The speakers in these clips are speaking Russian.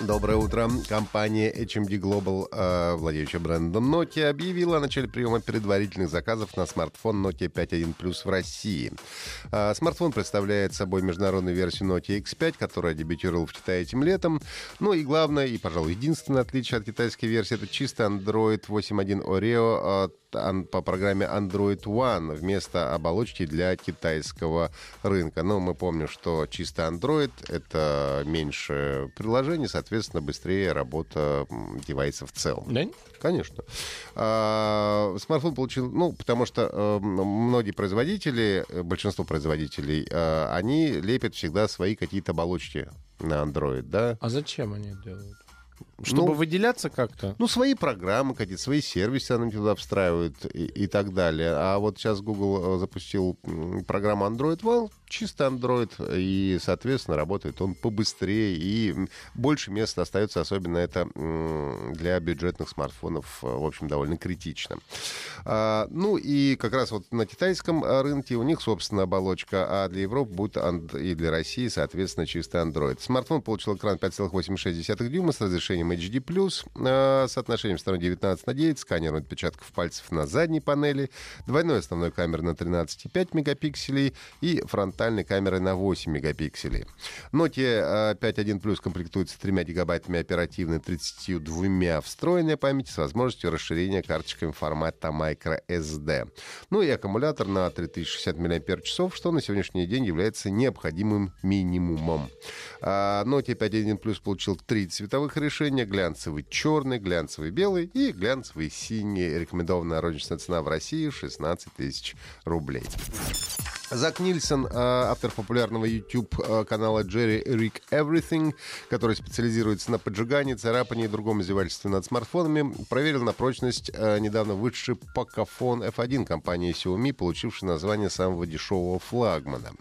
Доброе утро. Компания HMD Global, э, владеющая брендом Nokia, объявила о начале приема предварительных заказов на смартфон Nokia 5.1 Plus в России. Э, смартфон представляет собой международную версию Nokia X5, которая дебютировала в Китае этим летом. Ну и главное, и, пожалуй, единственное отличие от китайской версии, это чисто Android 8.1 Oreo по программе Android One вместо оболочки для китайского рынка. Но мы помним, что чисто Android — это меньше приложений, соответственно, быстрее работа девайса в целом. Да? Конечно. А, смартфон получил, ну, потому что э, многие производители, большинство производителей, э, они лепят всегда свои какие-то оболочки на Android, да? А зачем они делают? Чтобы ну, выделяться как-то? Ну, свои программы какие-то, свои сервисы они туда встраивают и, и так далее. А вот сейчас Google э, запустил программу Android One, чисто Android, и, соответственно, работает он побыстрее, и больше места остается, особенно это для бюджетных смартфонов, э, в общем, довольно критично. А, ну, и как раз вот на китайском рынке у них, собственно, оболочка, а для Европы будет и для России, соответственно, чисто Android. Смартфон получил экран 5,86 дюйма с разрешением HD+, э, соотношением сторон 19 на 9, сканером отпечатков пальцев на задней панели, двойной основной камерой на 13,5 мегапикселей и фронтальной камерой на 8 мегапикселей. Nokia 5.1 э, Plus комплектуется 3 гигабайтами оперативной, 32 встроенной памяти с возможностью расширения карточками формата microSD. Ну и аккумулятор на 3060 мАч, что на сегодняшний день является необходимым минимумом. Nokia 5.1 Plus получил три цветовых решения. Глянцевый черный, глянцевый белый и глянцевый синий. Рекомендованная розничная цена в России 16 тысяч рублей. Зак Нильсон, э, автор популярного YouTube-канала Jerry Rick Everything, который специализируется на поджигании, царапании и другом издевательстве над смартфонами, проверил на прочность э, недавно вышедший Pocophone F1 компании Xiaomi, получивший название самого дешевого флагмана.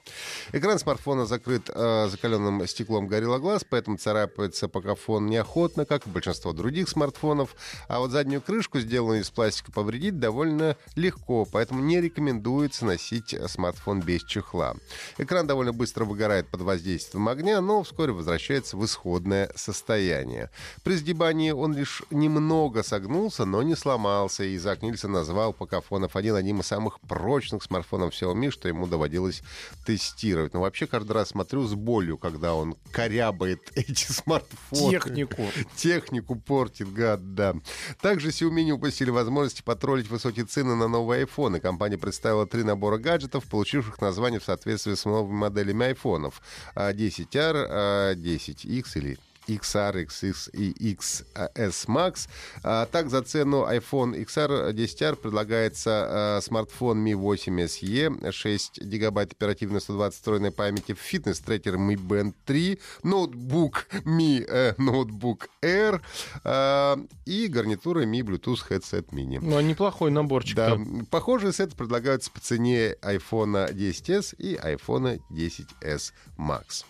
Экран смартфона закрыт э, закаленным стеклом Gorilla Glass, поэтому царапается Pocophone неохотно, как и большинство других смартфонов, а вот заднюю крышку, сделанную из пластика, повредить довольно легко, поэтому не рекомендуется носить смартфон он без чехла. Экран довольно быстро выгорает под воздействием огня, но вскоре возвращается в исходное состояние. При сгибании он лишь немного согнулся, но не сломался, и Зак Нильсон назвал Pocophone F1 одним из самых прочных смартфонов Xiaomi, что ему доводилось тестировать. Но вообще каждый раз смотрю с болью, когда он корябает эти смартфоны. Технику. Технику портит, гад, да. Также Xiaomi не упустили возможности потроллить высокие цены на новые айфоны. Компания представила три набора гаджетов, получивших получивших название в соответствии с новыми моделями айфонов. 10R, 10X или XR, XX и XS Max. А, так, за цену iPhone XR 10R предлагается а, смартфон Mi 8 SE, 6 гигабайт оперативной 120 встроенной памяти, фитнес-трекер Mi Band 3, ноутбук Mi э, ноутбук Air а, и гарнитура Mi Bluetooth Headset Mini. Ну, а неплохой наборчик. Да, похожие сеты предлагаются по цене iPhone 10s и iPhone 10s Max.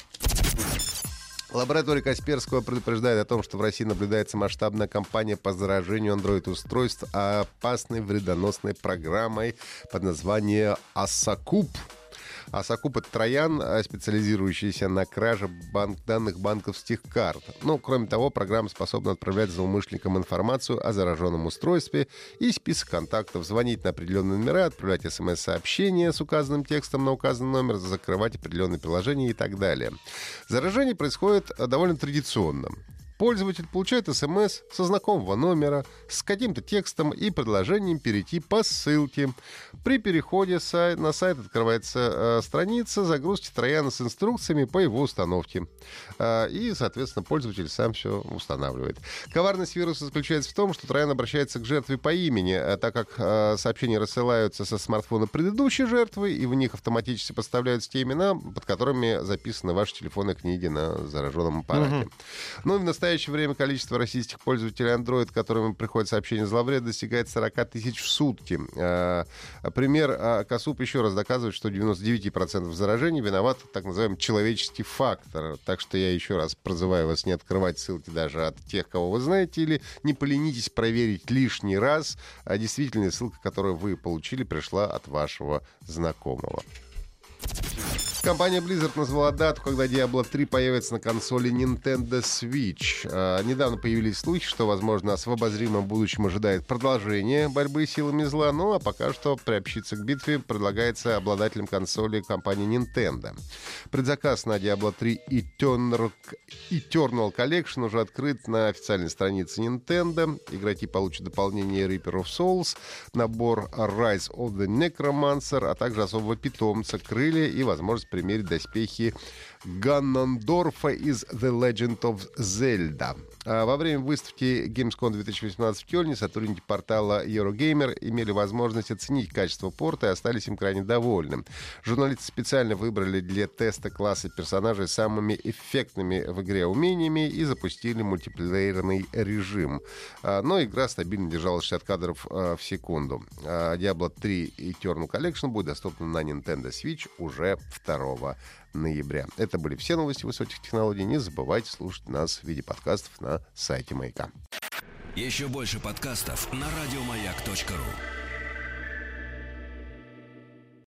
Лаборатория Касперского предупреждает о том, что в России наблюдается масштабная кампания по заражению Android-устройств опасной вредоносной программой под названием «Асакуб». А это троян, э, специализирующийся на краже банк данных банковских карт. Ну, кроме того, программа способна отправлять злоумышленникам информацию о зараженном устройстве и список контактов, звонить на определенные номера, отправлять смс-сообщения с указанным текстом на указанный номер, закрывать определенные приложения и так далее. Заражение происходит э, довольно традиционно. Пользователь получает смс со знакомого номера с каким-то текстом и предложением перейти по ссылке. При переходе на сайт открывается э, страница загрузки трояна с инструкциями по его установке. Э, и, соответственно, пользователь сам все устанавливает. Коварность вируса заключается в том, что троян обращается к жертве по имени, э, так как сообщения рассылаются со смартфона предыдущей жертвы, и в них автоматически поставляются те имена, под которыми записаны ваши телефонные книги на зараженном аппарате. Угу. Ну и в настоящее настоящее время количество российских пользователей Android, которым приходят сообщения зловреда, достигает 40 тысяч в сутки. А, пример а, Косуп еще раз доказывает, что 99% заражений виноват так называемый человеческий фактор. Так что я еще раз призываю вас не открывать ссылки даже от тех, кого вы знаете, или не поленитесь проверить лишний раз, а действительно ссылка, которую вы получили, пришла от вашего знакомого. Компания Blizzard назвала дату, когда Diablo 3 появится на консоли Nintendo Switch. А, недавно появились слухи, что, возможно, нас в обозримом будущем ожидает продолжение борьбы с силами зла, ну а пока что приобщиться к битве предлагается обладателям консоли компании Nintendo. Предзаказ на Diablo 3 Eternal, Eternal Collection уже открыт на официальной странице Nintendo. Игроки получат дополнение Reaper of Souls, набор Rise of the Necromancer, а также особого питомца, крылья и возможность примерить доспехи Ганнандорфа из The Legend of Zelda. А во время выставки Gamescom 2018 в Кёльне сотрудники портала Eurogamer имели возможность оценить качество порта и остались им крайне довольны. Журналисты специально выбрали для теста классы персонажей самыми эффектными в игре умениями и запустили мультиплеерный режим. А, но игра стабильно держала 60 кадров а, в секунду. Diablo 3 Eternal Collection будет доступна на Nintendo Switch уже 2 ноября. Это были все новости высоких технологий. Не забывайте слушать нас в виде подкастов на сайте Маяка. Еще больше подкастов на радиомаяк.ру